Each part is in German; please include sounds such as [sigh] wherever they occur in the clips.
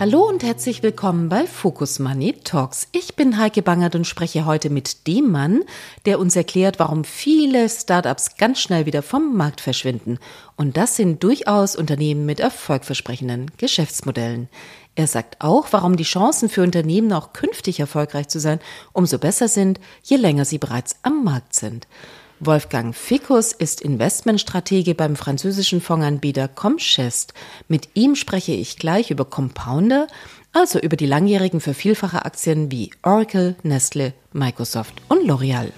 Hallo und herzlich willkommen bei Focus Money Talks. Ich bin Heike Bangert und spreche heute mit dem Mann, der uns erklärt, warum viele Startups ganz schnell wieder vom Markt verschwinden. Und das sind durchaus Unternehmen mit erfolgversprechenden Geschäftsmodellen. Er sagt auch, warum die Chancen für Unternehmen auch künftig erfolgreich zu sein umso besser sind, je länger sie bereits am Markt sind. Wolfgang Fickus ist Investmentstratege beim französischen Fondsanbieter Comchest. Mit ihm spreche ich gleich über Compounder, also über die langjährigen Vervielfacheraktien wie Oracle, Nestle, Microsoft und L'Oreal.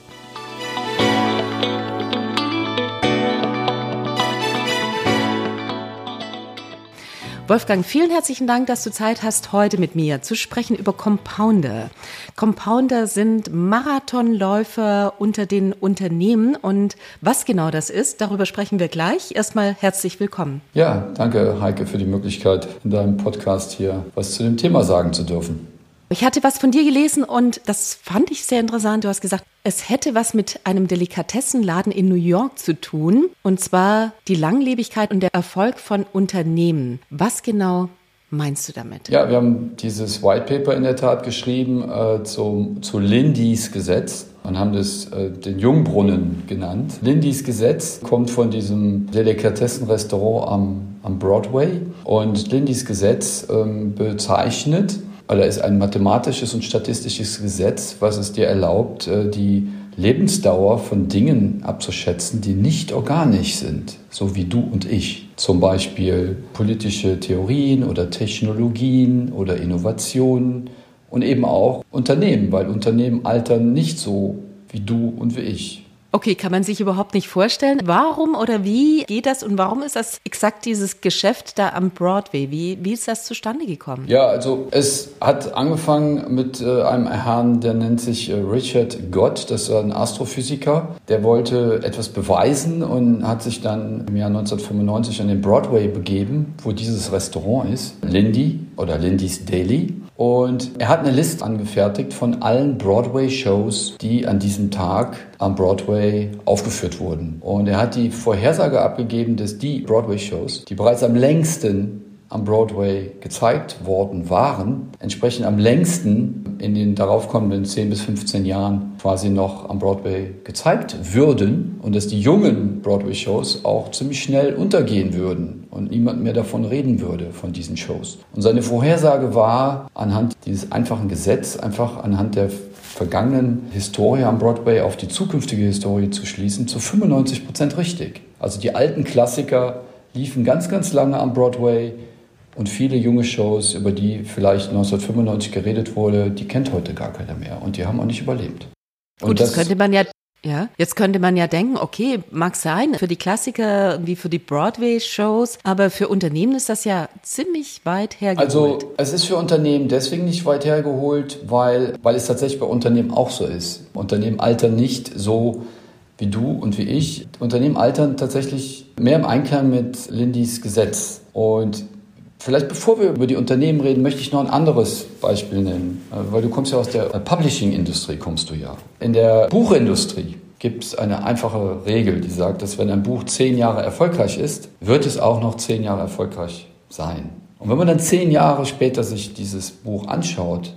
Wolfgang, vielen herzlichen Dank, dass du Zeit hast, heute mit mir zu sprechen über Compounder. Compounder sind Marathonläufer unter den Unternehmen und was genau das ist, darüber sprechen wir gleich. Erstmal herzlich willkommen. Ja, danke Heike für die Möglichkeit, in deinem Podcast hier was zu dem Thema sagen zu dürfen. Ich hatte was von dir gelesen und das fand ich sehr interessant. Du hast gesagt, es hätte was mit einem Delikatessenladen in New York zu tun, und zwar die Langlebigkeit und der Erfolg von Unternehmen. Was genau meinst du damit? Ja, wir haben dieses White Paper in der Tat geschrieben äh, zu, zu Lindys Gesetz und haben das äh, den Jungbrunnen genannt. Lindys Gesetz kommt von diesem Delikatessenrestaurant am, am Broadway und Lindys Gesetz ähm, bezeichnet oder ist ein mathematisches und statistisches Gesetz, was es dir erlaubt, äh, die Lebensdauer von Dingen abzuschätzen, die nicht organisch sind, so wie du und ich. Zum Beispiel politische Theorien oder Technologien oder Innovationen und eben auch Unternehmen, weil Unternehmen altern nicht so wie du und wie ich. Okay, kann man sich überhaupt nicht vorstellen. Warum oder wie geht das und warum ist das exakt dieses Geschäft da am Broadway? Wie, wie ist das zustande gekommen? Ja, also es hat angefangen mit äh, einem Herrn, der nennt sich äh, Richard Gott, das ist ein Astrophysiker. Der wollte etwas beweisen und hat sich dann im Jahr 1995 an den Broadway begeben, wo dieses Restaurant ist, Lindy oder Lindy's Daily. Und er hat eine Liste angefertigt von allen Broadway-Shows, die an diesem Tag am Broadway aufgeführt wurden. Und er hat die Vorhersage abgegeben, dass die Broadway-Shows, die bereits am längsten am Broadway gezeigt worden waren, entsprechend am längsten in den daraufkommenden 10 bis 15 Jahren quasi noch am Broadway gezeigt würden und dass die jungen Broadway-Shows auch ziemlich schnell untergehen würden und niemand mehr davon reden würde, von diesen Shows. Und seine Vorhersage war anhand dieses einfachen Gesetzes, einfach anhand der vergangenen Historie am Broadway auf die zukünftige Historie zu schließen, zu 95 Prozent richtig. Also die alten Klassiker liefen ganz, ganz lange am Broadway und viele junge Shows, über die vielleicht 1995 geredet wurde, die kennt heute gar keiner mehr und die haben auch nicht überlebt. Und Gut, das, das könnte man ja ja, jetzt könnte man ja denken, okay, mag sein, für die Klassiker wie für die Broadway-Shows, aber für Unternehmen ist das ja ziemlich weit hergeholt. Also es ist für Unternehmen deswegen nicht weit hergeholt, weil, weil es tatsächlich bei Unternehmen auch so ist. Unternehmen altern nicht so wie du und wie ich. Unternehmen altern tatsächlich mehr im Einklang mit Lindys Gesetz. Und Vielleicht bevor wir über die Unternehmen reden, möchte ich noch ein anderes Beispiel nennen, äh, weil du kommst ja aus der Publishing-Industrie, kommst du ja. In der Buchindustrie gibt es eine einfache Regel, die sagt, dass wenn ein Buch zehn Jahre erfolgreich ist, wird es auch noch zehn Jahre erfolgreich sein. Und wenn man dann zehn Jahre später sich dieses Buch anschaut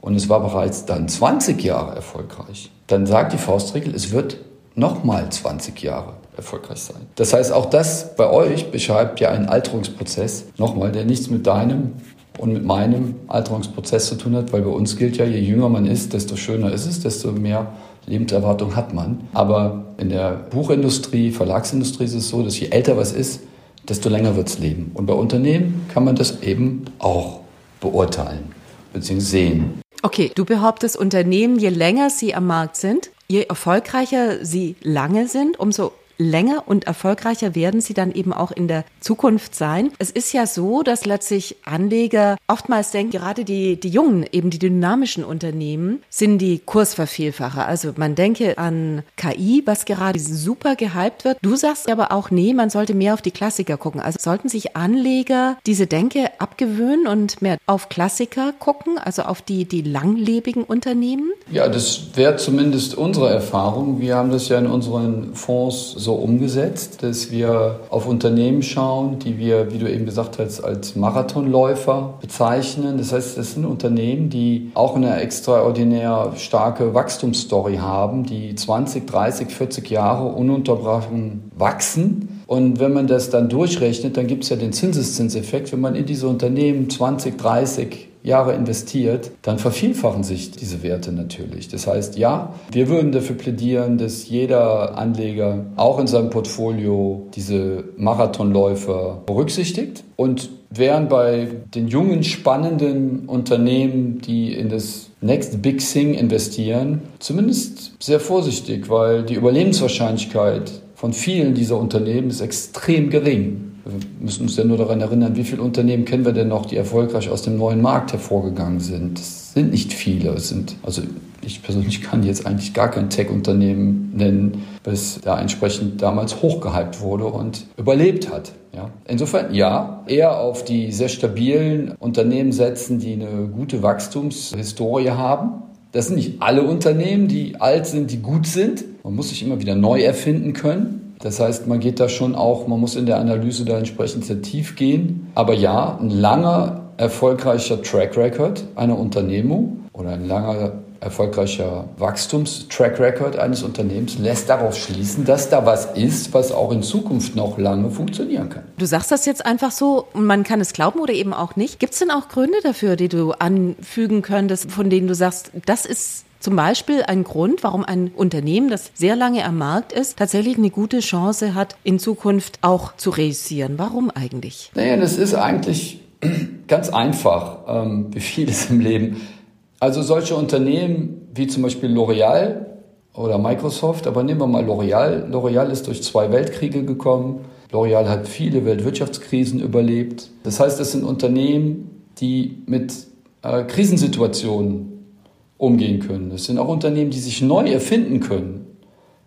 und es war bereits dann 20 Jahre erfolgreich, dann sagt die Faustregel, es wird nochmal 20 Jahre erfolgreich sein. Das heißt, auch das bei euch beschreibt ja einen Alterungsprozess, nochmal, der nichts mit deinem und mit meinem Alterungsprozess zu tun hat, weil bei uns gilt ja, je jünger man ist, desto schöner ist es, desto mehr Lebenserwartung hat man. Aber in der Buchindustrie, Verlagsindustrie ist es so, dass je älter was ist, desto länger wird es leben. Und bei Unternehmen kann man das eben auch beurteilen bzw. sehen. Okay, du behauptest, Unternehmen, je länger sie am Markt sind, je erfolgreicher sie lange sind, umso länger und erfolgreicher werden sie dann eben auch in der Zukunft sein. Es ist ja so, dass letztlich Anleger oftmals denken, gerade die, die jungen, eben die dynamischen Unternehmen sind die Kursvervielfacher. Also man denke an KI, was gerade super gehypt wird. Du sagst aber auch, nee, man sollte mehr auf die Klassiker gucken. Also sollten sich Anleger diese Denke abgewöhnen und mehr auf Klassiker gucken, also auf die, die langlebigen Unternehmen? Ja, das wäre zumindest unsere Erfahrung. Wir haben das ja in unseren Fonds so umgesetzt, dass wir auf Unternehmen schauen, die wir, wie du eben gesagt hast, als Marathonläufer bezeichnen. Das heißt, das sind Unternehmen, die auch eine extraordinär starke Wachstumsstory haben, die 20, 30, 40 Jahre ununterbrochen wachsen. Und wenn man das dann durchrechnet, dann gibt es ja den Zinseszinseffekt. Wenn man in diese Unternehmen 20, 30 Jahre investiert, dann vervielfachen sich diese Werte natürlich. Das heißt, ja, wir würden dafür plädieren, dass jeder Anleger auch in seinem Portfolio diese Marathonläufer berücksichtigt und wären bei den jungen, spannenden Unternehmen, die in das Next Big Thing investieren, zumindest sehr vorsichtig, weil die Überlebenswahrscheinlichkeit von vielen dieser Unternehmen ist extrem gering. Wir müssen uns ja nur daran erinnern, wie viele Unternehmen kennen wir denn noch, die erfolgreich aus dem neuen Markt hervorgegangen sind. Es sind nicht viele. Es sind, also ich persönlich [laughs] kann jetzt eigentlich gar kein Tech-Unternehmen nennen, das da entsprechend damals hochgehypt wurde und überlebt hat. Ja. Insofern ja, eher auf die sehr stabilen Unternehmen setzen, die eine gute Wachstumshistorie haben. Das sind nicht alle Unternehmen, die alt sind, die gut sind. Man muss sich immer wieder neu erfinden können. Das heißt, man geht da schon auch, man muss in der Analyse da entsprechend sehr tief gehen. Aber ja, ein langer, erfolgreicher Track Record einer Unternehmung oder ein langer, erfolgreicher Wachstumstrack Record eines Unternehmens lässt darauf schließen, dass da was ist, was auch in Zukunft noch lange funktionieren kann. Du sagst das jetzt einfach so und man kann es glauben oder eben auch nicht. Gibt es denn auch Gründe dafür, die du anfügen könntest, von denen du sagst, das ist zum Beispiel ein Grund, warum ein Unternehmen, das sehr lange am Markt ist, tatsächlich eine gute Chance hat, in Zukunft auch zu reüssieren. Warum eigentlich? Naja, das ist eigentlich [clears throat] ganz einfach, ähm, wie vieles im Leben. Also solche Unternehmen wie zum Beispiel L'Oreal oder Microsoft, aber nehmen wir mal L'Oreal. L'Oreal ist durch zwei Weltkriege gekommen. L'Oreal hat viele Weltwirtschaftskrisen überlebt. Das heißt, es sind Unternehmen, die mit äh, Krisensituationen umgehen können. Es sind auch Unternehmen, die sich neu erfinden können.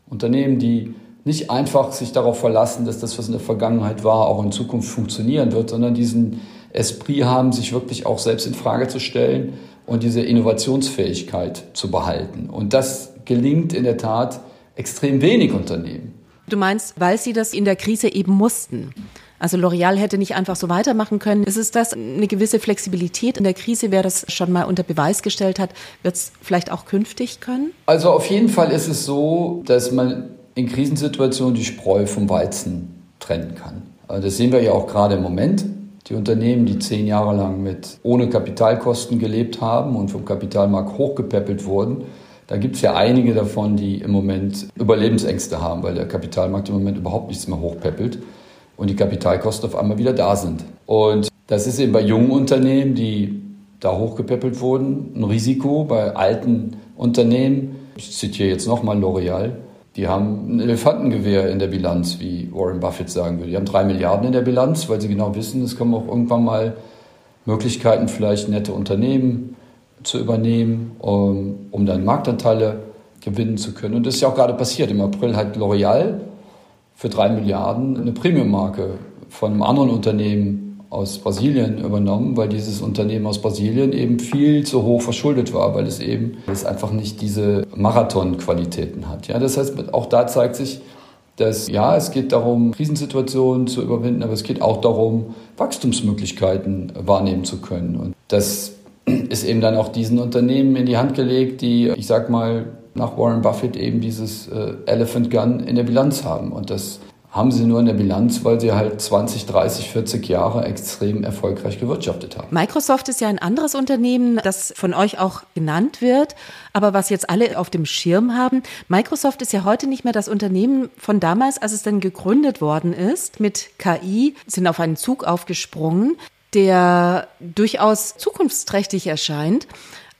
Unternehmen, die nicht einfach sich darauf verlassen, dass das, was in der Vergangenheit war, auch in Zukunft funktionieren wird, sondern diesen Esprit haben, sich wirklich auch selbst in Frage zu stellen und diese Innovationsfähigkeit zu behalten. Und das gelingt in der Tat extrem wenig Unternehmen. Du meinst, weil sie das in der Krise eben mussten? Also L'Oreal hätte nicht einfach so weitermachen können. Ist es das eine gewisse Flexibilität in der Krise, wer das schon mal unter Beweis gestellt hat, wird es vielleicht auch künftig können? Also auf jeden Fall ist es so, dass man in Krisensituationen die Spreu vom Weizen trennen kann. Also das sehen wir ja auch gerade im Moment. Die Unternehmen, die zehn Jahre lang mit ohne Kapitalkosten gelebt haben und vom Kapitalmarkt hochgepäppelt wurden, da gibt es ja einige davon, die im Moment Überlebensängste haben, weil der Kapitalmarkt im Moment überhaupt nichts mehr hochpäppelt und die Kapitalkosten auf einmal wieder da sind. Und das ist eben bei jungen Unternehmen, die da hochgepäppelt wurden, ein Risiko. Bei alten Unternehmen, ich zitiere jetzt nochmal L'Oreal, die haben ein Elefantengewehr in der Bilanz, wie Warren Buffett sagen würde. Die haben drei Milliarden in der Bilanz, weil sie genau wissen, es kommen auch irgendwann mal Möglichkeiten, vielleicht nette Unternehmen zu übernehmen, um, um dann Marktanteile gewinnen zu können. Und das ist ja auch gerade passiert. Im April hat L'Oreal für drei Milliarden eine Premium-Marke von einem anderen Unternehmen aus Brasilien übernommen, weil dieses Unternehmen aus Brasilien eben viel zu hoch verschuldet war, weil es eben es einfach nicht diese Marathon-Qualitäten hat. Ja, das heißt, auch da zeigt sich, dass ja, es geht darum, Krisensituationen zu überwinden, aber es geht auch darum, Wachstumsmöglichkeiten wahrnehmen zu können. Und das ist eben dann auch diesen Unternehmen in die Hand gelegt, die, ich sag mal, nach Warren Buffett eben dieses äh, Elephant Gun in der Bilanz haben. Und das haben sie nur in der Bilanz, weil sie halt 20, 30, 40 Jahre extrem erfolgreich gewirtschaftet haben. Microsoft ist ja ein anderes Unternehmen, das von euch auch genannt wird, aber was jetzt alle auf dem Schirm haben. Microsoft ist ja heute nicht mehr das Unternehmen von damals, als es dann gegründet worden ist mit KI, sind auf einen Zug aufgesprungen, der durchaus zukunftsträchtig erscheint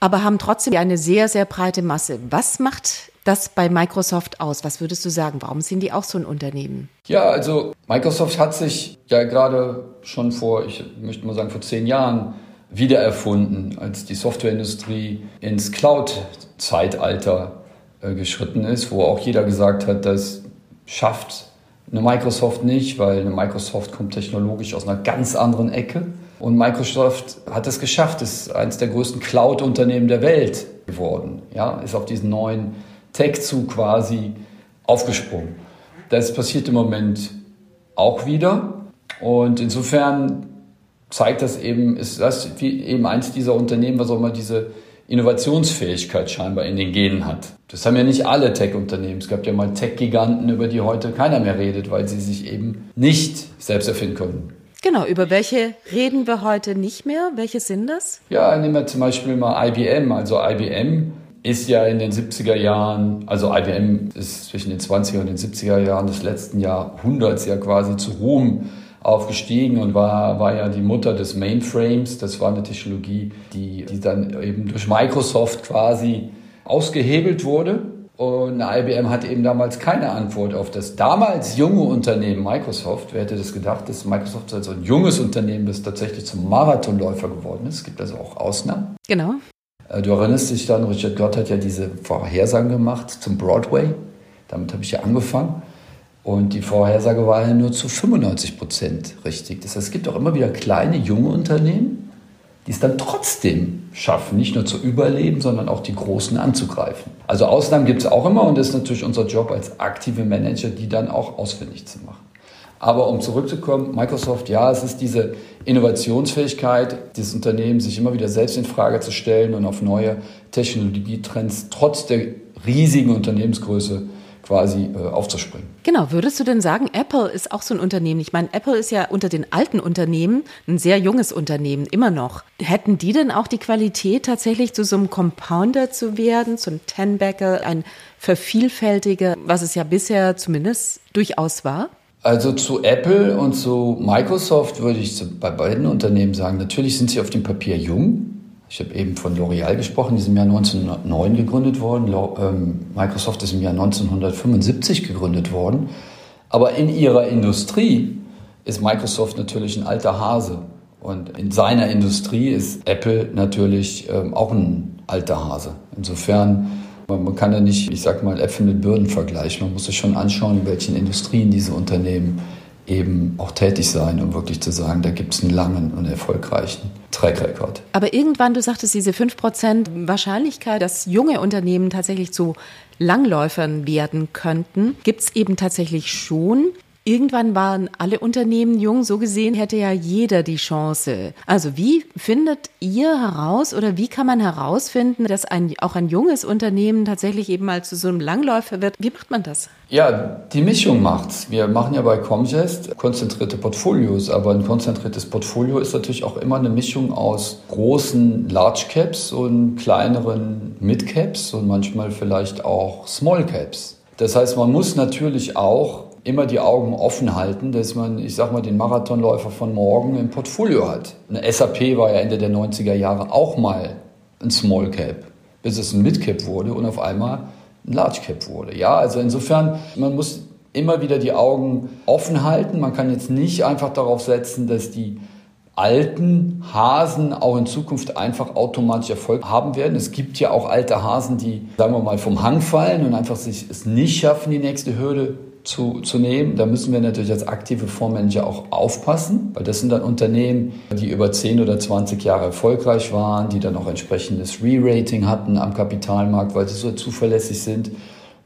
aber haben trotzdem eine sehr, sehr breite Masse. Was macht das bei Microsoft aus? Was würdest du sagen? Warum sind die auch so ein Unternehmen? Ja, also Microsoft hat sich ja gerade schon vor, ich möchte mal sagen, vor zehn Jahren wiedererfunden, als die Softwareindustrie ins Cloud-Zeitalter äh, geschritten ist, wo auch jeder gesagt hat, das schafft eine Microsoft nicht, weil eine Microsoft kommt technologisch aus einer ganz anderen Ecke. Und Microsoft hat es geschafft, ist eines der größten Cloud-Unternehmen der Welt geworden. Ja, ist auf diesen neuen Tech-Zug quasi aufgesprungen. Das passiert im Moment auch wieder. Und insofern zeigt das eben, ist das eben eins dieser Unternehmen, was auch immer diese Innovationsfähigkeit scheinbar in den Genen hat. Das haben ja nicht alle Tech-Unternehmen. Es gab ja mal Tech-Giganten, über die heute keiner mehr redet, weil sie sich eben nicht selbst erfinden konnten. Genau, über welche reden wir heute nicht mehr? Welche sind das? Ja, nehmen wir zum Beispiel mal IBM. Also IBM ist ja in den 70er Jahren, also IBM ist zwischen den 20er und den 70er Jahren des letzten Jahrhunderts ja quasi zu Ruhm aufgestiegen und war, war ja die Mutter des Mainframes. Das war eine Technologie, die, die dann eben durch Microsoft quasi ausgehebelt wurde. Und IBM hat eben damals keine Antwort auf das damals junge Unternehmen Microsoft. Wer hätte das gedacht, dass Microsoft als ein junges Unternehmen, das tatsächlich zum Marathonläufer geworden ist. Es gibt also auch Ausnahmen. Genau. Äh, du erinnerst dich dann, Richard Gott hat ja diese Vorhersagen gemacht zum Broadway. Damit habe ich ja angefangen. Und die Vorhersage war ja nur zu 95 Prozent richtig. Das heißt, es gibt auch immer wieder kleine, junge Unternehmen, die es dann trotzdem schaffen, nicht nur zu überleben, sondern auch die Großen anzugreifen. Also Ausnahmen gibt es auch immer und das ist natürlich unser Job als aktive Manager, die dann auch ausfindig zu machen. Aber um zurückzukommen, Microsoft, ja, es ist diese Innovationsfähigkeit dieses Unternehmens, sich immer wieder selbst in Frage zu stellen und auf neue Technologietrends trotz der riesigen Unternehmensgröße quasi äh, aufzuspringen. Genau, würdest du denn sagen, Apple ist auch so ein Unternehmen? Ich meine, Apple ist ja unter den alten Unternehmen ein sehr junges Unternehmen, immer noch. Hätten die denn auch die Qualität, tatsächlich zu so einem Compounder zu werden, zu einem Tenbacker, ein Vervielfältiger, was es ja bisher zumindest durchaus war? Also zu Apple und zu Microsoft würde ich bei beiden Unternehmen sagen, natürlich sind sie auf dem Papier jung, ich habe eben von L'Oreal gesprochen, die sind im Jahr 1909 gegründet worden. Ähm, Microsoft ist im Jahr 1975 gegründet worden. Aber in ihrer Industrie ist Microsoft natürlich ein alter Hase. Und in seiner Industrie ist Apple natürlich ähm, auch ein alter Hase. Insofern, man, kann ja nicht, ich sag mal, Äpfel mit Birnen vergleichen. Man muss sich schon anschauen, in welchen Industrien diese Unternehmen eben auch tätig sein, um wirklich zu sagen, da gibt es einen langen und erfolgreichen Track Record. Aber irgendwann, du sagtest, diese 5% Wahrscheinlichkeit, dass junge Unternehmen tatsächlich zu Langläufern werden könnten, gibt es eben tatsächlich schon. Irgendwann waren alle Unternehmen jung, so gesehen hätte ja jeder die Chance. Also wie findet ihr heraus oder wie kann man herausfinden, dass ein, auch ein junges Unternehmen tatsächlich eben mal zu so einem Langläufer wird? Wie macht man das? Ja, die Mischung macht's. Wir machen ja bei Comgest konzentrierte Portfolios, aber ein konzentriertes Portfolio ist natürlich auch immer eine Mischung aus großen Large Caps und kleineren Mid Caps und manchmal vielleicht auch Small Caps. Das heißt, man muss natürlich auch immer die Augen offen halten, dass man, ich sag mal, den Marathonläufer von morgen im Portfolio hat. Eine SAP war ja Ende der 90er Jahre auch mal ein Small Cap, bis es ein Mid Cap wurde und auf einmal ein Large Cap wurde. Ja, also insofern, man muss immer wieder die Augen offen halten. Man kann jetzt nicht einfach darauf setzen, dass die alten Hasen auch in Zukunft einfach automatisch Erfolg haben werden. Es gibt ja auch alte Hasen, die, sagen wir mal, vom Hang fallen und einfach sich es nicht schaffen, die nächste Hürde zu, zu nehmen. Da müssen wir natürlich als aktive Fondsmanager auch aufpassen, weil das sind dann Unternehmen, die über 10 oder 20 Jahre erfolgreich waren, die dann auch entsprechendes Re-Rating hatten am Kapitalmarkt, weil sie so zuverlässig sind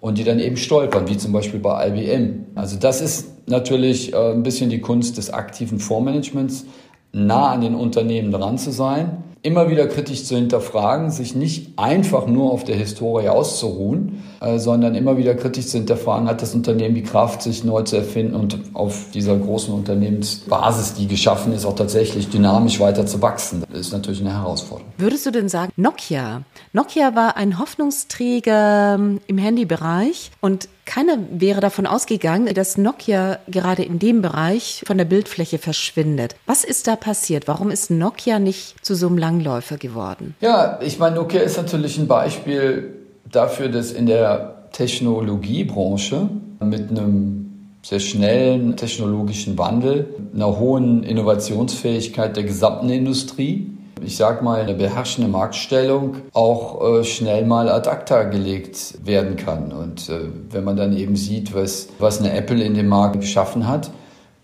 und die dann eben stolpern, wie zum Beispiel bei IBM. Also das ist natürlich äh, ein bisschen die Kunst des aktiven Fondsmanagements, nah an den Unternehmen dran zu sein immer wieder kritisch zu hinterfragen, sich nicht einfach nur auf der Historie auszuruhen, äh, sondern immer wieder kritisch zu hinterfragen, hat das Unternehmen die Kraft, sich neu zu erfinden und auf dieser großen Unternehmensbasis, die geschaffen ist, auch tatsächlich dynamisch weiter zu wachsen. Das ist natürlich eine Herausforderung. Würdest du denn sagen, Nokia? Nokia war ein Hoffnungsträger ähm, im Handybereich und keiner wäre davon ausgegangen, dass Nokia gerade in dem Bereich von der Bildfläche verschwindet. Was ist da passiert? Warum ist Nokia nicht zu so einem Langläufer geworden? Ja, ich meine, Nokia ist natürlich ein Beispiel dafür, dass in der Technologiebranche mit einem sehr schnellen technologischen Wandel, einer hohen Innovationsfähigkeit der gesamten Industrie. Ich sage mal, eine beherrschende Marktstellung auch äh, schnell mal ad acta gelegt werden kann. Und äh, wenn man dann eben sieht, was, was eine Apple in dem Markt geschaffen hat,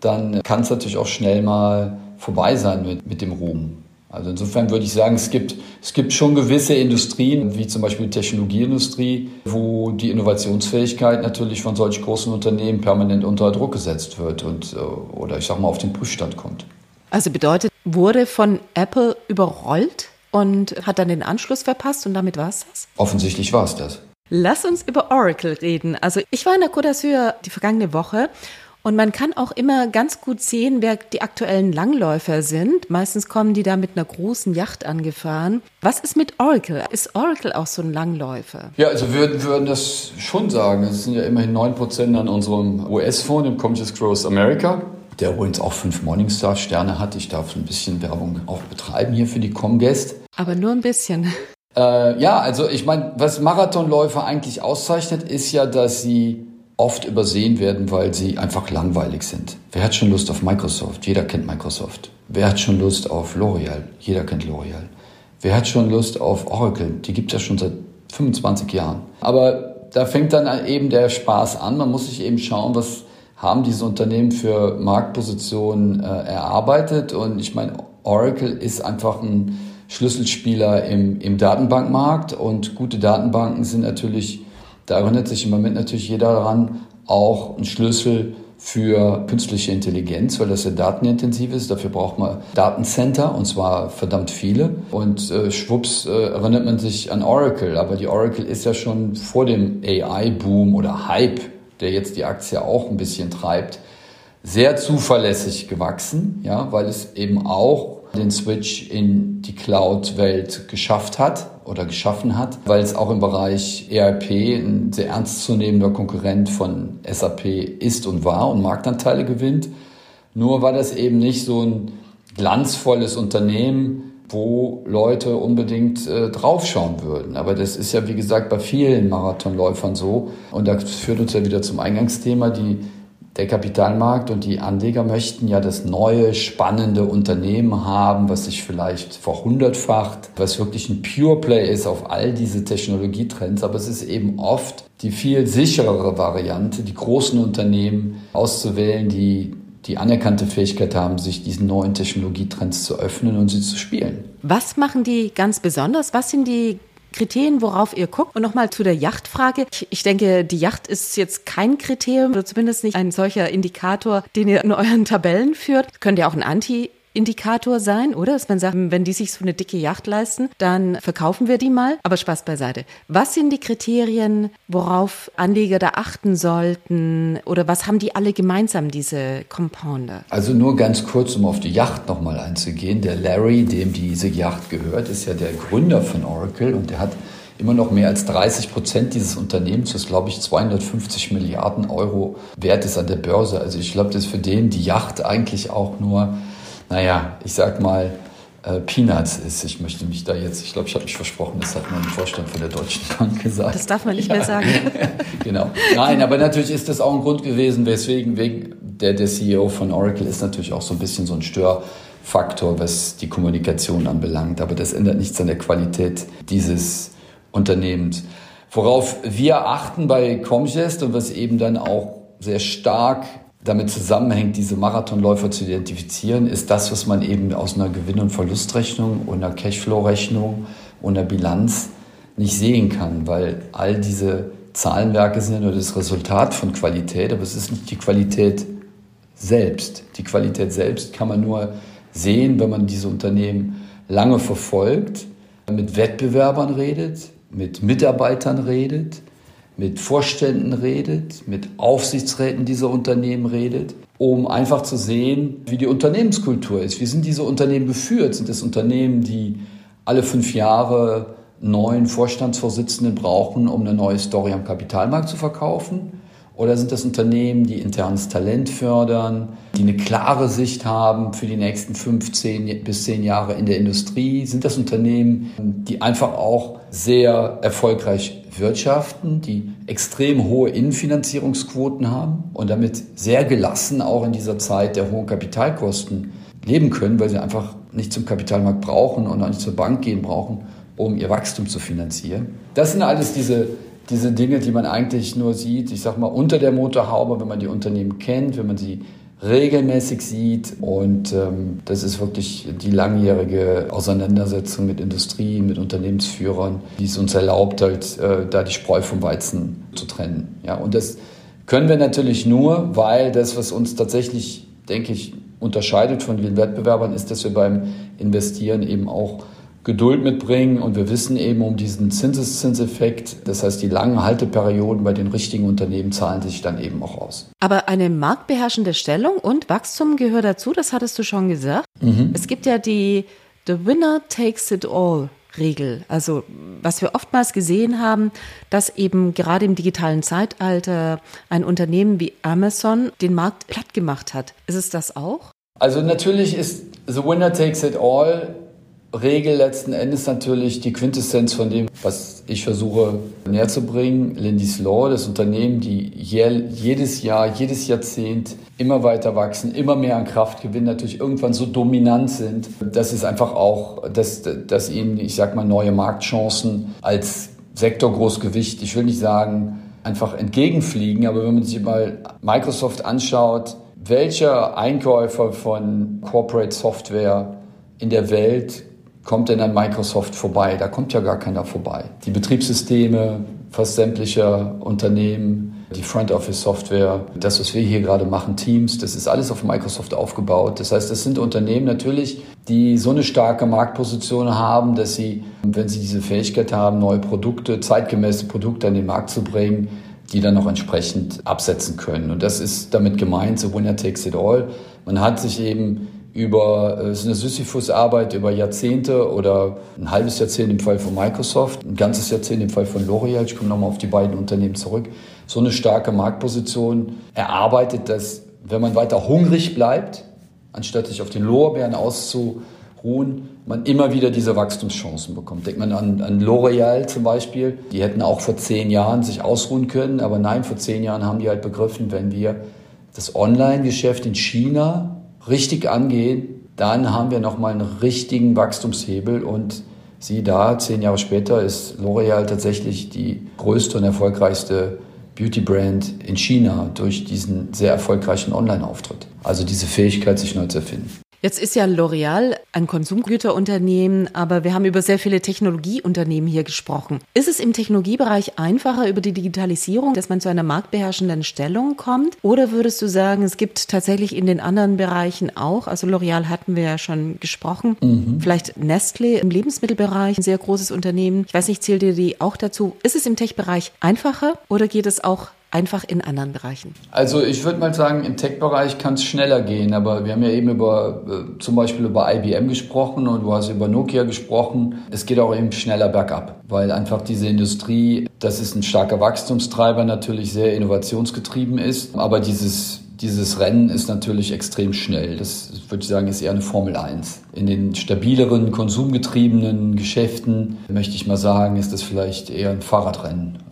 dann kann es natürlich auch schnell mal vorbei sein mit, mit dem Ruhm. Also insofern würde ich sagen, es gibt, es gibt schon gewisse Industrien, wie zum Beispiel die Technologieindustrie, wo die Innovationsfähigkeit natürlich von solch großen Unternehmen permanent unter Druck gesetzt wird und, äh, oder ich sag mal auf den Prüfstand kommt. Also bedeutet, wurde von Apple überrollt und hat dann den Anschluss verpasst und damit war es das? Offensichtlich war es das. Lass uns über Oracle reden. Also ich war in der Côte d'Azur die vergangene Woche und man kann auch immer ganz gut sehen, wer die aktuellen Langläufer sind. Meistens kommen die da mit einer großen Yacht angefahren. Was ist mit Oracle? Ist Oracle auch so ein Langläufer? Ja, also wir würden das schon sagen. Es sind ja immerhin 9% an unserem US-Fonds, dem Conscious Growth America, der übrigens auch fünf Morningstar-Sterne hat. Ich darf ein bisschen Werbung auch betreiben hier für die Comguest. Aber nur ein bisschen. Äh, ja, also ich meine, was Marathonläufer eigentlich auszeichnet, ist ja, dass sie oft übersehen werden, weil sie einfach langweilig sind. Wer hat schon Lust auf Microsoft? Jeder kennt Microsoft. Wer hat schon Lust auf L'Oreal? Jeder kennt L'Oreal. Wer hat schon Lust auf Oracle? Die gibt es ja schon seit 25 Jahren. Aber da fängt dann eben der Spaß an. Man muss sich eben schauen, was haben diese Unternehmen für Marktpositionen äh, erarbeitet. Und ich meine, Oracle ist einfach ein Schlüsselspieler im, im Datenbankmarkt und gute Datenbanken sind natürlich da erinnert sich im Moment natürlich jeder daran, auch ein Schlüssel für künstliche Intelligenz, weil das ja datenintensiv ist. Dafür braucht man Datencenter und zwar verdammt viele. Und äh, schwupps äh, erinnert man sich an Oracle. Aber die Oracle ist ja schon vor dem AI-Boom oder Hype, der jetzt die Aktie auch ein bisschen treibt, sehr zuverlässig gewachsen, ja, weil es eben auch den Switch in die Cloud-Welt geschafft hat oder geschaffen hat, weil es auch im Bereich ERP ein sehr ernstzunehmender Konkurrent von SAP ist und war und Marktanteile gewinnt. Nur war das eben nicht so ein glanzvolles Unternehmen, wo Leute unbedingt äh, draufschauen würden. Aber das ist ja, wie gesagt, bei vielen Marathonläufern so. Und das führt uns ja wieder zum Eingangsthema. Die der Kapitalmarkt und die Anleger möchten ja das neue, spannende Unternehmen haben, was sich vielleicht verhundertfacht, was wirklich ein Pure Play ist auf all diese Technologietrends. Aber es ist eben oft die viel sicherere Variante, die großen Unternehmen auszuwählen, die die anerkannte Fähigkeit haben, sich diesen neuen Technologietrends zu öffnen und sie zu spielen. Was machen die ganz besonders? Was sind die Kriterien, worauf ihr guckt. Und nochmal zu der Yachtfrage. Ich denke, die Yacht ist jetzt kein Kriterium oder zumindest nicht ein solcher Indikator, den ihr in euren Tabellen führt. Könnt ihr auch ein Anti Indikator sein, oder? Dass man sagt, wenn die sich so eine dicke Yacht leisten, dann verkaufen wir die mal. Aber Spaß beiseite. Was sind die Kriterien, worauf Anleger da achten sollten? Oder was haben die alle gemeinsam, diese Compounder? Also nur ganz kurz, um auf die Yacht nochmal einzugehen. Der Larry, dem diese Yacht gehört, ist ja der Gründer von Oracle und der hat immer noch mehr als 30 Prozent dieses Unternehmens, das glaube ich 250 Milliarden Euro wert ist an der Börse. Also ich glaube, das ist für den die Yacht eigentlich auch nur naja, ich sag mal, äh, Peanuts ist. Ich möchte mich da jetzt, ich glaube, ich habe mich versprochen, das hat mein Vorstand von der Deutschen Bank gesagt. Das darf man nicht ja. mehr sagen. [laughs] genau. Nein, aber natürlich ist das auch ein Grund gewesen, weswegen wegen der, der CEO von Oracle ist natürlich auch so ein bisschen so ein Störfaktor, was die Kommunikation anbelangt. Aber das ändert nichts an der Qualität dieses Unternehmens. Worauf wir achten bei Comgest und was eben dann auch sehr stark damit zusammenhängt, diese Marathonläufer zu identifizieren, ist das, was man eben aus einer Gewinn- und Verlustrechnung und einer Cashflow-Rechnung und einer Bilanz nicht sehen kann, weil all diese Zahlenwerke sind nur das Resultat von Qualität, aber es ist nicht die Qualität selbst. Die Qualität selbst kann man nur sehen, wenn man diese Unternehmen lange verfolgt, mit Wettbewerbern redet, mit Mitarbeitern redet, mit Vorständen redet, mit Aufsichtsräten dieser Unternehmen redet, um einfach zu sehen, wie die Unternehmenskultur ist. Wie sind diese Unternehmen geführt? Sind es Unternehmen, die alle fünf Jahre neuen Vorstandsvorsitzenden brauchen, um eine neue Story am Kapitalmarkt zu verkaufen? Oder sind das Unternehmen, die internes Talent fördern, die eine klare Sicht haben für die nächsten 15 bis 10 Jahre in der Industrie? Sind das Unternehmen, die einfach auch sehr erfolgreich wirtschaften, die extrem hohe Innenfinanzierungsquoten haben und damit sehr gelassen auch in dieser Zeit der hohen Kapitalkosten leben können, weil sie einfach nicht zum Kapitalmarkt brauchen und auch nicht zur Bank gehen brauchen, um ihr Wachstum zu finanzieren. Das sind alles diese, diese Dinge, die man eigentlich nur sieht, ich sag mal, unter der Motorhaube, wenn man die Unternehmen kennt, wenn man sie regelmäßig sieht. Und ähm, das ist wirklich die langjährige Auseinandersetzung mit Industrie, mit Unternehmensführern, die es uns erlaubt, halt äh, da die Spreu vom Weizen zu trennen. Ja, und das können wir natürlich nur, weil das, was uns tatsächlich, denke ich, unterscheidet von den Wettbewerbern, ist, dass wir beim Investieren eben auch Geduld mitbringen und wir wissen eben um diesen Zinseszinseffekt. Das heißt, die langen Halteperioden bei den richtigen Unternehmen zahlen sich dann eben auch aus. Aber eine marktbeherrschende Stellung und Wachstum gehört dazu, das hattest du schon gesagt. Mhm. Es gibt ja die The Winner Takes It All. Regel. Also was wir oftmals gesehen haben, dass eben gerade im digitalen Zeitalter ein Unternehmen wie Amazon den Markt platt gemacht hat. Ist es das auch? Also natürlich ist The Winner Takes It All Regel letzten Endes natürlich die Quintessenz von dem, was ich versuche näher zu bringen. Lindy's Law, das Unternehmen, die jedes Jahr, jedes Jahrzehnt immer weiter wachsen, immer mehr an Kraft gewinnen, natürlich irgendwann so dominant sind, dass es einfach auch, dass, dass ihnen, ich sag mal, neue Marktchancen als Sektorgroßgewicht, ich will nicht sagen, einfach entgegenfliegen, aber wenn man sich mal Microsoft anschaut, welcher Einkäufer von Corporate Software in der Welt kommt denn an Microsoft vorbei? Da kommt ja gar keiner vorbei. Die Betriebssysteme fast sämtlicher Unternehmen, die Front Office Software, das, was wir hier gerade machen, Teams, das ist alles auf Microsoft aufgebaut. Das heißt, das sind Unternehmen natürlich, die so eine starke Marktposition haben, dass sie, wenn sie diese Fähigkeit haben, neue Produkte, zeitgemäße Produkte an den Markt zu bringen, die dann noch entsprechend absetzen können. Und das ist damit gemeint, so Winner takes it all. Man hat sich eben über äh, eine Sisyphus-Arbeit über Jahrzehnte oder ein halbes Jahrzehnt im Fall von Microsoft, ein ganzes Jahrzehnt im Fall von L'Oreal. Ich komme nochmal auf die beiden Unternehmen zurück. So eine starke Marktposition erarbeitet, dass wenn man weiter hungrig bleibt, anstatt sich auf den Lorbeeren auszuruhen, man immer wieder diese Wachstumschancen bekommt. Denkt man an, an L'Oreal zum Beispiel. Die hätten auch vor zehn Jahren sich ausruhen können, aber nein, vor zehn Jahren haben die halt begriffen, wenn wir das Online-Geschäft in China richtig angehen, dann haben wir nochmal einen richtigen Wachstumshebel und sieh da, zehn Jahre später ist L'Oreal tatsächlich die größte und erfolgreichste Beauty-Brand in China durch diesen sehr erfolgreichen Online-Auftritt. Also diese Fähigkeit, sich neu zu erfinden. Jetzt ist ja L'Oreal ein Konsumgüterunternehmen, aber wir haben über sehr viele Technologieunternehmen hier gesprochen. Ist es im Technologiebereich einfacher über die Digitalisierung, dass man zu einer marktbeherrschenden Stellung kommt? Oder würdest du sagen, es gibt tatsächlich in den anderen Bereichen auch, also L'Oreal hatten wir ja schon gesprochen, mhm. vielleicht Nestle im Lebensmittelbereich, ein sehr großes Unternehmen. Ich weiß nicht, zählt ihr die auch dazu? Ist es im Tech-Bereich einfacher oder geht es auch einfach in anderen Bereichen? Also ich würde mal sagen, im Tech-Bereich kann es schneller gehen, aber wir haben ja eben über äh, zum Beispiel über IBM gesprochen und du hast über Nokia gesprochen. Es geht auch eben schneller bergab, weil einfach diese Industrie, das ist ein starker Wachstumstreiber, natürlich sehr innovationsgetrieben ist, aber dieses dieses Rennen ist natürlich extrem schnell. Das würde ich sagen, ist eher eine Formel 1. In den stabileren, konsumgetriebenen Geschäften, möchte ich mal sagen, ist das vielleicht eher ein Fahrradrennen. [laughs]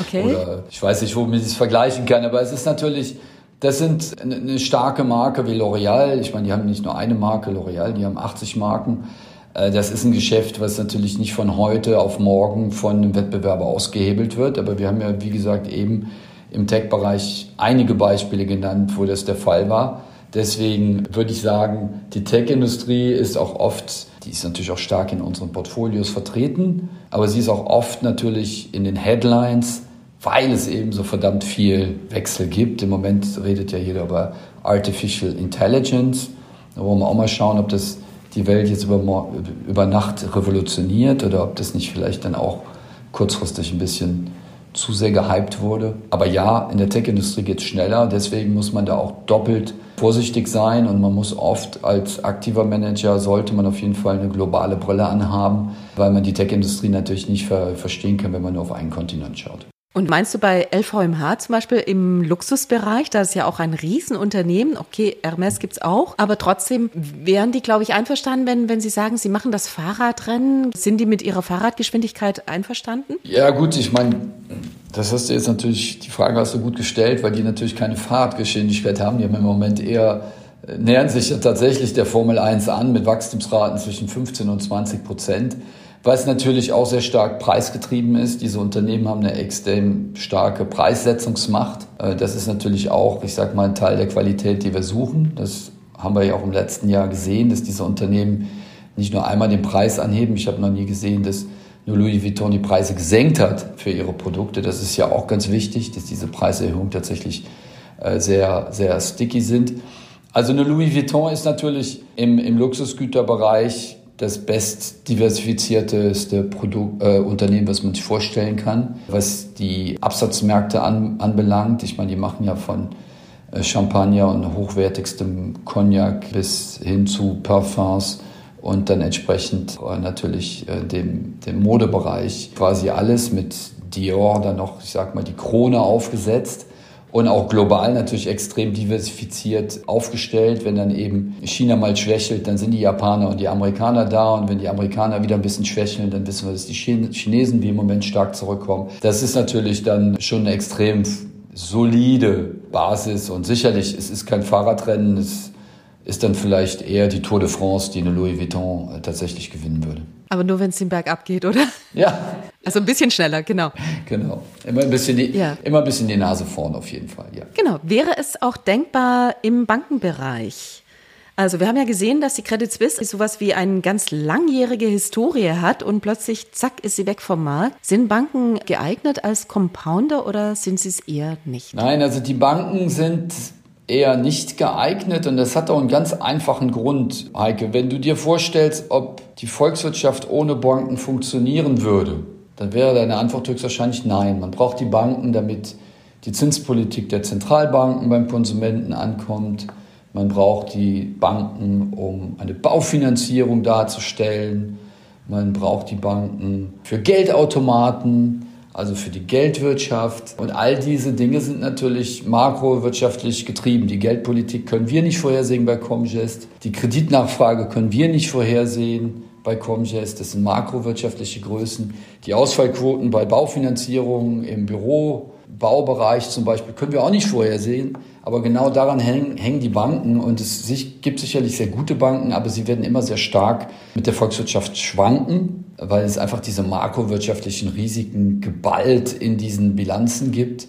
Okay. Oder ich weiß nicht, womit ich es vergleichen kann, aber es ist natürlich, das sind eine starke Marke wie L'Oreal. Ich meine, die haben nicht nur eine Marke, L'Oreal, die haben 80 Marken. Äh, das ist ein Geschäft, was natürlich nicht von heute auf morgen von einem Wettbewerber ausgehebelt wird. Aber wir haben ja, wie gesagt, eben im Tech-Bereich einige Beispiele genannt, wo das der Fall war. Deswegen würde ich sagen, die Tech-Industrie ist auch oft, die ist natürlich auch stark in unseren Portfolios vertreten, aber sie ist auch oft natürlich in den Headlines, weil es eben so verdammt viel Wechsel gibt. Im Moment redet ja jeder über Artificial Intelligence. Da wollen wir auch mal schauen, ob das die Welt jetzt über, über Nacht revolutioniert oder ob das nicht vielleicht dann auch kurzfristig ein bisschen zu sehr gehypt wurde. Aber ja, in der Tech-Industrie geht es schneller, deswegen muss man da auch doppelt vorsichtig sein und man muss oft als aktiver Manager, sollte man auf jeden Fall eine globale Brille anhaben, weil man die Tech-Industrie natürlich nicht ver verstehen kann, wenn man nur auf einen Kontinent schaut. Und meinst du bei LVMH zum Beispiel im Luxusbereich, da ist ja auch ein Riesenunternehmen, okay, Hermes gibt's auch, aber trotzdem wären die, glaube ich, einverstanden, wenn, wenn sie sagen, sie machen das Fahrradrennen. Sind die mit ihrer Fahrradgeschwindigkeit einverstanden? Ja gut, ich meine, das hast du jetzt natürlich, die Frage hast du gut gestellt, weil die natürlich keine Fahrradgeschwindigkeit haben. Die haben im Moment eher, äh, nähern sich tatsächlich der Formel 1 an mit Wachstumsraten zwischen 15 und 20 Prozent weil es natürlich auch sehr stark preisgetrieben ist. Diese Unternehmen haben eine extrem starke Preissetzungsmacht. Äh, das ist natürlich auch, ich sage mal, ein Teil der Qualität, die wir suchen. Das haben wir ja auch im letzten Jahr gesehen, dass diese Unternehmen nicht nur einmal den Preis anheben. Ich habe noch nie gesehen, dass nur Louis Vuitton die Preise gesenkt hat für ihre Produkte. Das ist ja auch ganz wichtig, dass diese Preiserhöhungen tatsächlich äh, sehr, sehr sticky sind. Also eine Louis Vuitton ist natürlich im, im Luxusgüterbereich das best diversifizierteste Produkt, äh, Unternehmen, was man sich vorstellen kann, was die Absatzmärkte an, anbelangt. Ich meine, die machen ja von äh, Champagner und hochwertigstem Cognac bis hin zu Parfums und dann entsprechend äh, natürlich äh, dem, dem Modebereich quasi alles mit Dior dann noch, ich sag mal, die Krone aufgesetzt und auch global natürlich extrem diversifiziert aufgestellt. Wenn dann eben China mal schwächelt, dann sind die Japaner und die Amerikaner da. Und wenn die Amerikaner wieder ein bisschen schwächeln, dann wissen wir, dass die Chinesen wie im Moment stark zurückkommen. Das ist natürlich dann schon eine extrem solide Basis und sicherlich, es ist kein Fahrradrennen, es ist dann vielleicht eher die Tour de France, die eine Louis Vuitton äh, tatsächlich gewinnen würde. Aber nur, wenn es den Berg abgeht, oder? Ja. Also ein bisschen schneller, genau. Genau. Immer ein bisschen die, ja. immer ein bisschen die Nase vorn auf jeden Fall, ja. Genau. Wäre es auch denkbar im Bankenbereich? Also wir haben ja gesehen, dass die Credit Suisse sowas wie eine ganz langjährige Historie hat und plötzlich, zack, ist sie weg vom Markt. Sind Banken geeignet als Compounder oder sind sie es eher nicht? Nein, also die Banken sind eher nicht geeignet und das hat auch einen ganz einfachen Grund, Heike. Wenn du dir vorstellst, ob die Volkswirtschaft ohne Banken funktionieren würde, dann wäre deine Antwort höchstwahrscheinlich nein. Man braucht die Banken, damit die Zinspolitik der Zentralbanken beim Konsumenten ankommt. Man braucht die Banken, um eine Baufinanzierung darzustellen. Man braucht die Banken für Geldautomaten also für die Geldwirtschaft. Und all diese Dinge sind natürlich makrowirtschaftlich getrieben. Die Geldpolitik können wir nicht vorhersehen bei Comgest. Die Kreditnachfrage können wir nicht vorhersehen bei Comgest. Das sind makrowirtschaftliche Größen. Die Ausfallquoten bei Baufinanzierungen im Bürobaubereich zum Beispiel können wir auch nicht vorhersehen. Aber genau daran hängen, hängen die Banken und es gibt sicherlich sehr gute Banken, aber sie werden immer sehr stark mit der Volkswirtschaft schwanken, weil es einfach diese makrowirtschaftlichen Risiken geballt in diesen Bilanzen gibt.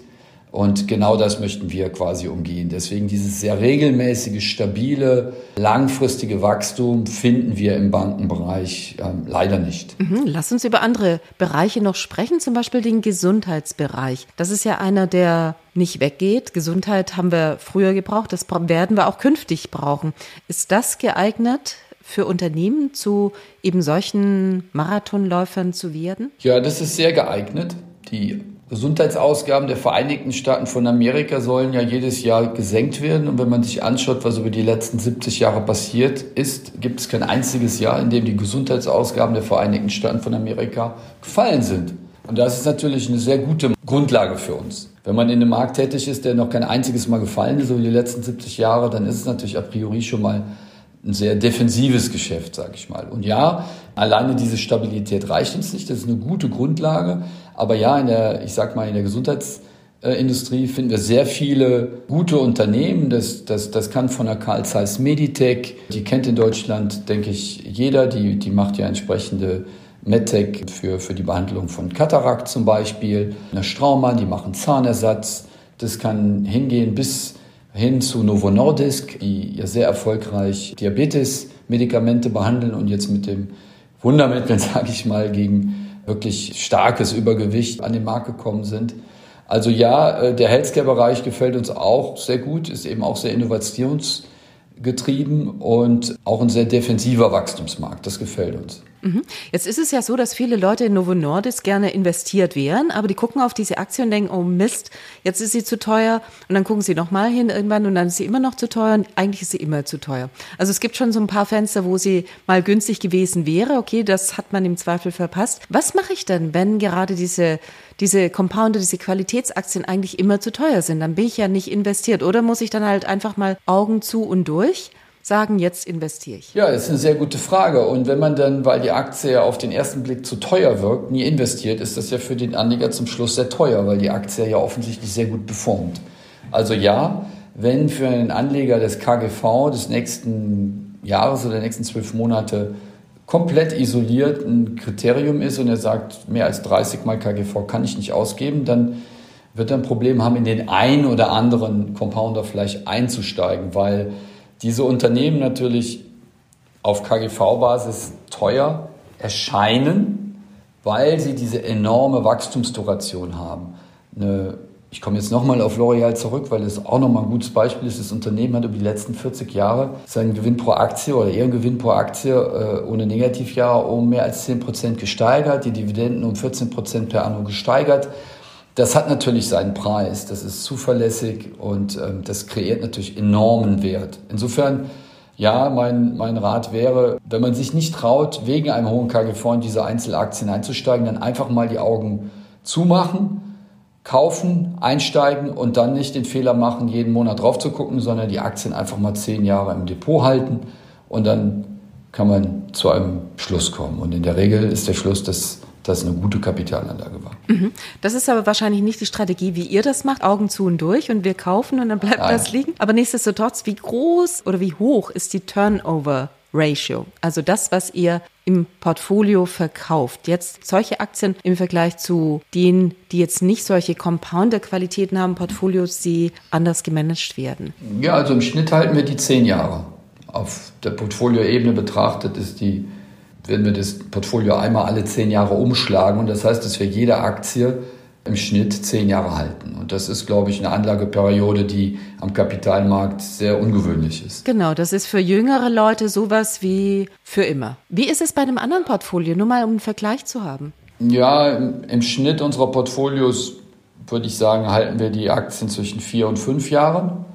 Und genau das möchten wir quasi umgehen. Deswegen dieses sehr regelmäßige, stabile, langfristige Wachstum finden wir im Bankenbereich ähm, leider nicht. Mhm, lass uns über andere Bereiche noch sprechen, zum Beispiel den Gesundheitsbereich. Das ist ja einer, der nicht weggeht. Gesundheit haben wir früher gebraucht, das werden wir auch künftig brauchen. Ist das geeignet? für Unternehmen zu eben solchen Marathonläufern zu werden? Ja, das ist sehr geeignet. Die Gesundheitsausgaben der Vereinigten Staaten von Amerika sollen ja jedes Jahr gesenkt werden. Und wenn man sich anschaut, was über die letzten 70 Jahre passiert ist, gibt es kein einziges Jahr, in dem die Gesundheitsausgaben der Vereinigten Staaten von Amerika gefallen sind. Und das ist natürlich eine sehr gute Grundlage für uns. Wenn man in einem Markt tätig ist, der noch kein einziges Mal gefallen ist, über die letzten 70 Jahre, dann ist es natürlich a priori schon mal ein sehr defensives Geschäft, sage ich mal. Und ja, alleine diese Stabilität reicht uns nicht. Das ist eine gute Grundlage. Aber ja, in der, ich sag mal, in der Gesundheitsindustrie finden wir sehr viele gute Unternehmen. Das, das, das kann von der Carl Zeiss Meditech, die kennt in Deutschland, denke ich, jeder. Die, die macht ja entsprechende MedTech für, für die Behandlung von Katarakt zum Beispiel. Eine Straumann, die machen Zahnersatz. Das kann hingehen bis hin zu Novo Nordisk, die ja sehr erfolgreich Diabetes-Medikamente behandeln und jetzt mit dem Wundermittel, [laughs] sage ich mal, gegen wirklich starkes Übergewicht an den Markt gekommen sind. Also ja, äh, der Healthcare-Bereich gefällt uns auch sehr gut, ist eben auch sehr innovationsgetrieben und auch ein sehr defensiver Wachstumsmarkt. Das gefällt uns. Mhm. Jetzt ist es ja so, dass viele Leute in Novo Nordisk gerne investiert wären, aber die gucken auf diese Aktie und denken, oh Mist, jetzt ist sie zu teuer und dann gucken sie nochmal hin irgendwann und dann ist sie immer noch zu teuer und eigentlich ist sie immer zu teuer. Also es gibt schon so ein paar Fenster, wo sie mal günstig gewesen wäre. Okay, das hat man im Zweifel verpasst. Was mache ich denn, wenn gerade diese diese Compounder, diese Qualitätsaktien eigentlich immer zu teuer sind? Dann bin ich ja nicht investiert. Oder muss ich dann halt einfach mal Augen zu und durch? Sagen, jetzt investiere ich? Ja, das ist eine sehr gute Frage. Und wenn man dann, weil die Aktie ja auf den ersten Blick zu teuer wirkt, nie investiert, ist das ja für den Anleger zum Schluss sehr teuer, weil die Aktie ja offensichtlich sehr gut performt. Also ja, wenn für einen Anleger das KGV des nächsten Jahres oder der nächsten zwölf Monate komplett isoliert ein Kriterium ist und er sagt, mehr als 30 mal KGV kann ich nicht ausgeben, dann wird er ein Problem haben, in den einen oder anderen Compounder vielleicht einzusteigen, weil diese Unternehmen natürlich auf KGV-Basis teuer erscheinen, weil sie diese enorme Wachstumsduration haben. Eine, ich komme jetzt nochmal auf L'Oreal zurück, weil es auch nochmal ein gutes Beispiel ist. Das Unternehmen hat über die letzten 40 Jahre seinen Gewinn pro Aktie oder ihren Gewinn pro Aktie äh, ohne Negativjahr um mehr als 10 Prozent gesteigert, die Dividenden um 14 Prozent per anno gesteigert. Das hat natürlich seinen Preis, das ist zuverlässig und ähm, das kreiert natürlich enormen Wert. Insofern, ja, mein, mein Rat wäre, wenn man sich nicht traut, wegen einem hohen KGV in diese Einzelaktien einzusteigen, dann einfach mal die Augen zumachen, kaufen, einsteigen und dann nicht den Fehler machen, jeden Monat drauf zu gucken, sondern die Aktien einfach mal zehn Jahre im Depot halten und dann kann man zu einem Schluss kommen. Und in der Regel ist der Schluss, dass das eine gute Kapitalanlage war. Mhm. Das ist aber wahrscheinlich nicht die Strategie, wie ihr das macht, Augen zu und durch und wir kaufen und dann bleibt Nein. das liegen. Aber nichtsdestotrotz, wie groß oder wie hoch ist die Turnover Ratio, also das, was ihr im Portfolio verkauft. Jetzt solche Aktien im Vergleich zu denen, die jetzt nicht solche Compounder-Qualitäten haben, Portfolios, die anders gemanagt werden. Ja, also im Schnitt halten wir die zehn Jahre. Auf der Portfolioebene betrachtet ist die werden wir das Portfolio einmal alle zehn Jahre umschlagen. Und das heißt, dass wir jede Aktie im Schnitt zehn Jahre halten. Und das ist, glaube ich, eine Anlageperiode, die am Kapitalmarkt sehr ungewöhnlich ist. Genau, das ist für jüngere Leute sowas wie für immer. Wie ist es bei einem anderen Portfolio? Nur mal, um einen Vergleich zu haben. Ja, im, im Schnitt unserer Portfolios würde ich sagen, halten wir die Aktien zwischen vier und fünf Jahren.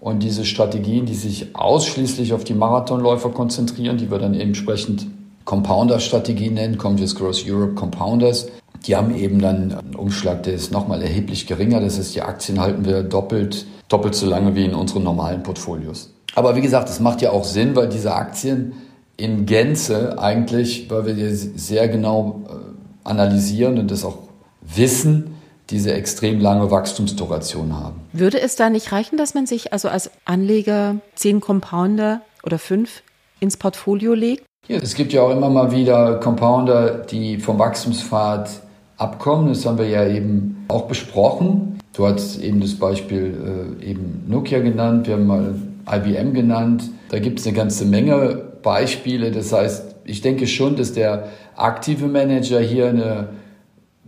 Und diese Strategien, die sich ausschließlich auf die Marathonläufer konzentrieren, die wir dann entsprechend Compounder-Strategie nennen, Congress Growth Europe Compounders. Die haben eben dann einen Umschlag, der ist nochmal erheblich geringer. Das heißt, die Aktien halten wir doppelt, doppelt so lange wie in unseren normalen Portfolios. Aber wie gesagt, das macht ja auch Sinn, weil diese Aktien in Gänze eigentlich, weil wir die sehr genau äh, analysieren und das auch wissen, diese extrem lange Wachstumsduration haben. Würde es da nicht reichen, dass man sich also als Anleger zehn Compounder oder fünf ins Portfolio legt es gibt ja auch immer mal wieder Compounder, die vom Wachstumspfad abkommen. Das haben wir ja eben auch besprochen. Du hast eben das Beispiel äh, eben Nokia genannt, wir haben mal IBM genannt. Da gibt es eine ganze Menge Beispiele. Das heißt, ich denke schon, dass der aktive Manager hier eine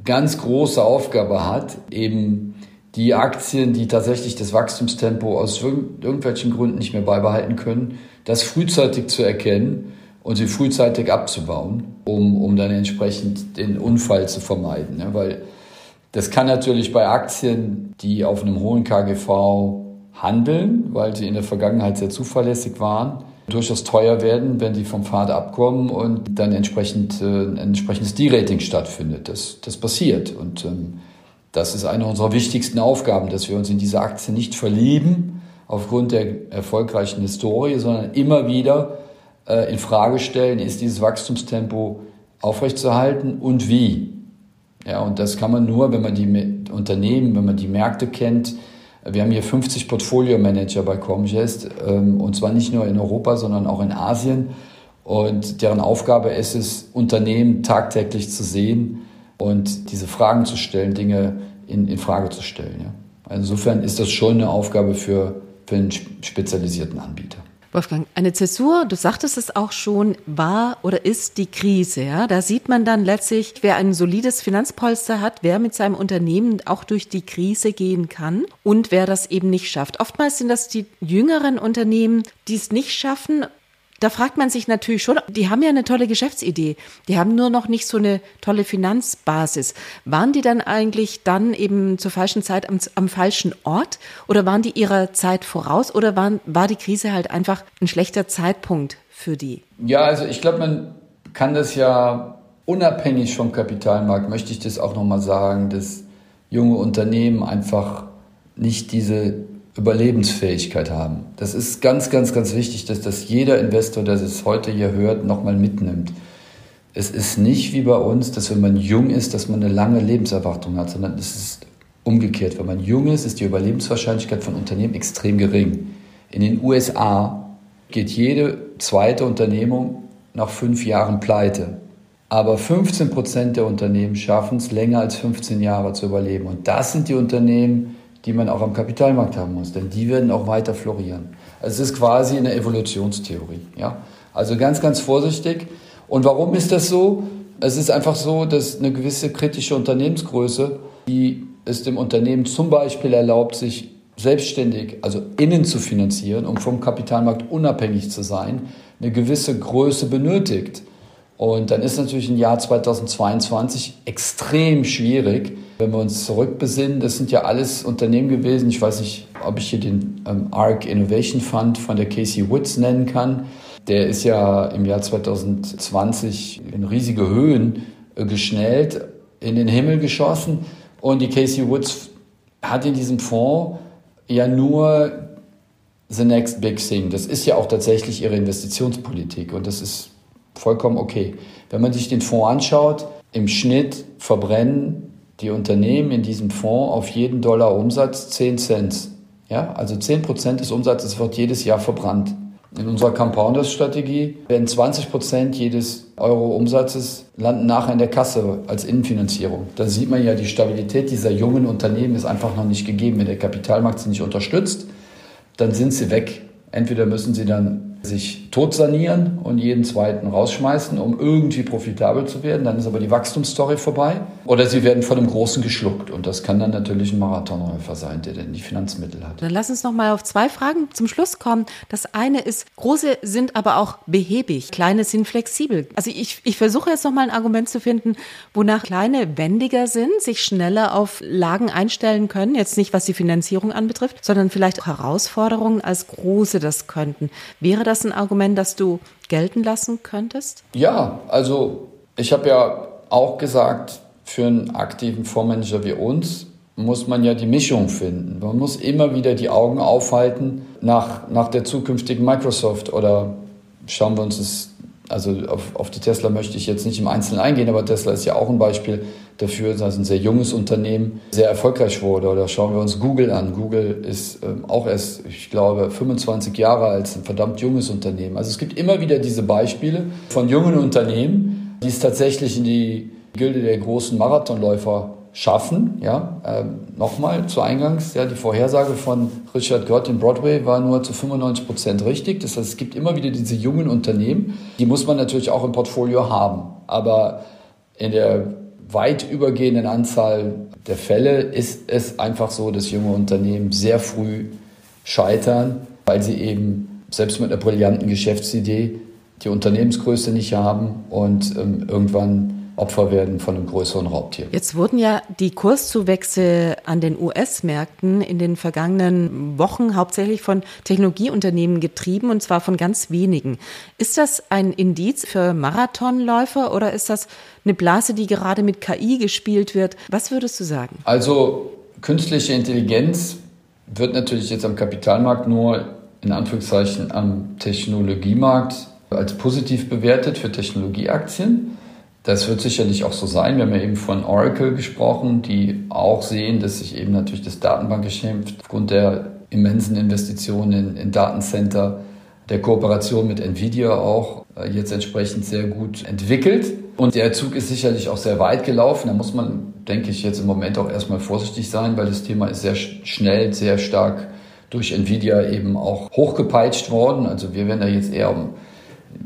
ganz große Aufgabe hat, eben die Aktien, die tatsächlich das Wachstumstempo aus irgendwelchen Gründen nicht mehr beibehalten können, das frühzeitig zu erkennen und sie frühzeitig abzubauen, um, um dann entsprechend den Unfall zu vermeiden. Ne? Weil das kann natürlich bei Aktien, die auf einem hohen KGV handeln, weil sie in der Vergangenheit sehr zuverlässig waren, durchaus teuer werden, wenn sie vom Pfad abkommen und dann entsprechend äh, ein entsprechendes D-Rating stattfindet. Das, das passiert. Und ähm, das ist eine unserer wichtigsten Aufgaben, dass wir uns in diese Aktien nicht verlieben aufgrund der erfolgreichen Historie, sondern immer wieder äh, in Frage stellen, ist dieses Wachstumstempo aufrechtzuerhalten und wie. Ja, und das kann man nur, wenn man die Unternehmen, wenn man die Märkte kennt. Wir haben hier 50 Portfolio-Manager bei Comgest, ähm, und zwar nicht nur in Europa, sondern auch in Asien. Und deren Aufgabe ist es, Unternehmen tagtäglich zu sehen und diese Fragen zu stellen, Dinge in, in Frage zu stellen. Ja. Also insofern ist das schon eine Aufgabe für, für einen spezialisierten Anbieter. Wolfgang, eine Zäsur, du sagtest es auch schon, war oder ist die Krise. Ja? Da sieht man dann letztlich, wer ein solides Finanzpolster hat, wer mit seinem Unternehmen auch durch die Krise gehen kann und wer das eben nicht schafft. Oftmals sind das die jüngeren Unternehmen, die es nicht schaffen, Da fragt man sich natürlich schon, die haben ja eine tolle Geschäftsidee, die haben nur noch nicht so eine tolle Finanzbasis. Waren die dann eigentlich dann eben zur falschen Zeit am, am falschen Ort oder waren die ihrer Zeit voraus oder waren, war die Krise halt einfach ein schlechter Zeitpunkt für die? Ja, also ich glaube, man kann das ja unabhängig vom Kapitalmarkt, möchte ich das auch nochmal sagen, dass junge Unternehmen einfach nicht diese Überlebensfähigkeit haben. Das ist ganz, ganz, ganz wichtig, dass das jeder Investor, der es heute hier hört, nochmal mitnimmt. Es ist nicht wie bei uns, dass wenn man jung ist, dass man eine lange Lebenserwartung hat, sondern es ist umgekehrt. Wenn man jung ist, ist die Überlebenswahrscheinlichkeit von Unternehmen extrem gering. In den USA geht jede zweite Unternehmung nach fünf Jahren pleite. Aber 15 Prozent der Unternehmen schaffen es, länger als 15 Jahre zu überleben. Und das sind die Unternehmen, die man auch am Kapitalmarkt haben muss, denn die werden auch weiter florieren. Es ist quasi eine Evolutionstheorie. Ja? Also ganz, ganz vorsichtig. Und warum ist das so? Es ist einfach so, dass eine gewisse kritische Unternehmensgröße, die es dem Unternehmen zum Beispiel erlaubt, sich selbstständig, also innen zu finanzieren, um vom Kapitalmarkt unabhängig zu sein, eine gewisse Größe benötigt. Und dann ist natürlich ein Jahr 2022 extrem schwierig, wenn wir uns zurückbesinnen. Das sind ja alles Unternehmen gewesen. Ich weiß nicht, ob ich hier den ähm, ARC Innovation Fund von der Casey Woods nennen kann. Der ist ja im Jahr 2020 in riesige Höhen äh, geschnellt, in den Himmel geschossen. Und die Casey Woods hat in diesem Fonds ja nur the next big thing. Das ist ja auch tatsächlich ihre Investitionspolitik und das ist vollkommen okay. Wenn man sich den Fonds anschaut, im Schnitt verbrennen die Unternehmen in diesem Fonds auf jeden Dollar Umsatz 10 Cent. Ja, also 10 Prozent des Umsatzes wird jedes Jahr verbrannt. In unserer Compounders-Strategie werden 20 Prozent jedes Euro Umsatzes landen nachher in der Kasse als Innenfinanzierung. Da sieht man ja, die Stabilität dieser jungen Unternehmen ist einfach noch nicht gegeben. Wenn der Kapitalmarkt sie nicht unterstützt, dann sind sie weg. Entweder müssen sie dann sich tot sanieren und jeden zweiten rausschmeißen, um irgendwie profitabel zu werden. Dann ist aber die Wachstumsstory vorbei. Oder sie werden von einem Großen geschluckt. Und das kann dann natürlich ein Marathonläufer sein, der dann die Finanzmittel hat. Dann lass uns noch mal auf zwei Fragen zum Schluss kommen. Das eine ist, große sind aber auch behäbig, kleine sind flexibel. Also ich, ich versuche jetzt noch mal ein Argument zu finden, wonach kleine wendiger sind, sich schneller auf Lagen einstellen können. Jetzt nicht, was die Finanzierung anbetrifft, sondern vielleicht auch Herausforderungen als große das könnten. Wäre das ein Argument, das du gelten lassen könntest? Ja, also ich habe ja auch gesagt, für einen aktiven Fondsmanager wie uns muss man ja die Mischung finden. Man muss immer wieder die Augen aufhalten nach, nach der zukünftigen Microsoft oder schauen wir uns das also auf, auf, die Tesla möchte ich jetzt nicht im Einzelnen eingehen, aber Tesla ist ja auch ein Beispiel dafür, dass ein sehr junges Unternehmen sehr erfolgreich wurde. Oder schauen wir uns Google an. Google ist ähm, auch erst, ich glaube, 25 Jahre als ein verdammt junges Unternehmen. Also es gibt immer wieder diese Beispiele von jungen Unternehmen, die es tatsächlich in die Gilde der großen Marathonläufer schaffen. Ja, ähm, nochmal zu Eingangs, ja, die Vorhersage von Richard Gott in Broadway war nur zu 95 Prozent richtig. Das heißt, es gibt immer wieder diese jungen Unternehmen, die muss man natürlich auch im Portfolio haben. Aber in der weit übergehenden Anzahl der Fälle ist es einfach so, dass junge Unternehmen sehr früh scheitern, weil sie eben selbst mit einer brillanten Geschäftsidee die Unternehmensgröße nicht haben und ähm, irgendwann Opfer werden von einem größeren Raubtier. Jetzt wurden ja die Kurszuwächse an den US-Märkten in den vergangenen Wochen hauptsächlich von Technologieunternehmen getrieben und zwar von ganz wenigen. Ist das ein Indiz für Marathonläufer oder ist das eine Blase, die gerade mit KI gespielt wird? Was würdest du sagen? Also künstliche Intelligenz wird natürlich jetzt am Kapitalmarkt nur in Anführungszeichen am Technologiemarkt als positiv bewertet für Technologieaktien. Das wird sicherlich auch so sein. Wir haben ja eben von Oracle gesprochen, die auch sehen, dass sich eben natürlich das Datenbankgeschäft aufgrund der immensen Investitionen in, in Datencenter, der Kooperation mit Nvidia auch äh, jetzt entsprechend sehr gut entwickelt. Und der Zug ist sicherlich auch sehr weit gelaufen. Da muss man, denke ich, jetzt im Moment auch erstmal vorsichtig sein, weil das Thema ist sehr schnell, sehr stark durch Nvidia eben auch hochgepeitscht worden. Also wir werden da jetzt eher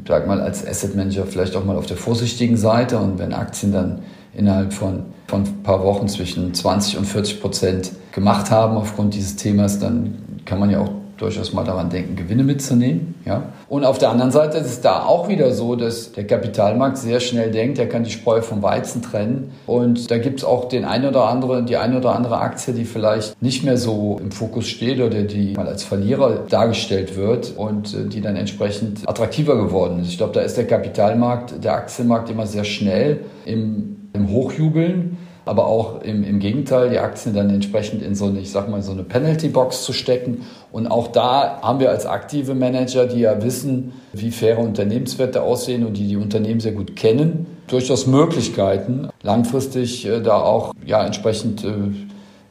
sag mal, als Asset Manager vielleicht auch mal auf der vorsichtigen Seite. Und wenn Aktien dann innerhalb von, von ein paar Wochen zwischen 20 und 40 Prozent gemacht haben aufgrund dieses Themas, dann kann man ja auch durchaus mal daran denken, Gewinne mitzunehmen. Ja? Und auf der anderen Seite ist es da auch wieder so, dass der Kapitalmarkt sehr schnell denkt, er kann die Spreu vom Weizen trennen. Und da gibt es auch den ein oder andere, die eine oder andere Aktie, die vielleicht nicht mehr so im Fokus steht oder die mal als Verlierer dargestellt wird und äh, die dann entsprechend attraktiver geworden ist. Ich glaube, da ist der Kapitalmarkt, der Aktienmarkt immer sehr schnell im, im Hochjubeln aber auch im, im Gegenteil, die Aktien dann entsprechend in so eine, ich sag mal, so eine Penalty-Box zu stecken. Und auch da haben wir als aktive Manager, die ja wissen, wie faire Unternehmenswerte aussehen und die die Unternehmen sehr gut kennen, durchaus Möglichkeiten, langfristig äh, da auch ja entsprechend äh,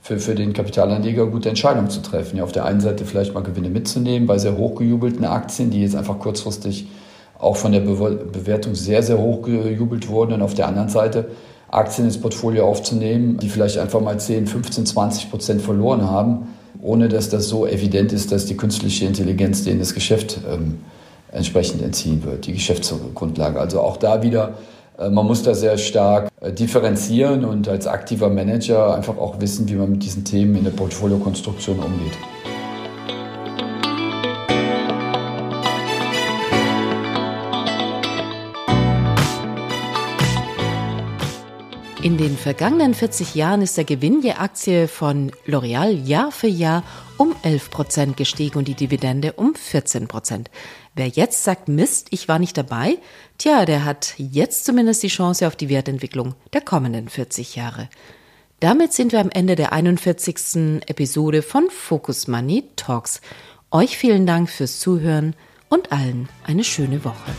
für, für den Kapitalanleger gute Entscheidungen zu treffen. Ja, auf der einen Seite vielleicht mal Gewinne mitzunehmen bei sehr hochgejubelten Aktien, die jetzt einfach kurzfristig auch von der Bewertung sehr, sehr hoch gejubelt wurden. Und auf der anderen Seite Aktien ins Portfolio aufzunehmen, die vielleicht einfach mal 10, 15, 20 Prozent verloren haben, ohne dass das so evident ist, dass die künstliche Intelligenz denen das Geschäft ähm, entsprechend entziehen wird, die Geschäftsgrundlage. Also auch da wieder, äh, man muss da sehr stark äh, differenzieren und als aktiver Manager einfach auch wissen, wie man mit diesen Themen in der Portfoliokonstruktion umgeht. In den vergangenen 40 Jahren ist der Gewinn je Aktie von L'Oreal Jahr für Jahr um 11 Prozent gestiegen und die Dividende um 14 Prozent. Wer jetzt sagt, Mist, ich war nicht dabei, tja, der hat jetzt zumindest die Chance auf die Wertentwicklung der kommenden 40 Jahre. Damit sind wir am Ende der 41. Episode von Focus Money Talks. Euch vielen Dank fürs Zuhören und allen eine schöne Woche.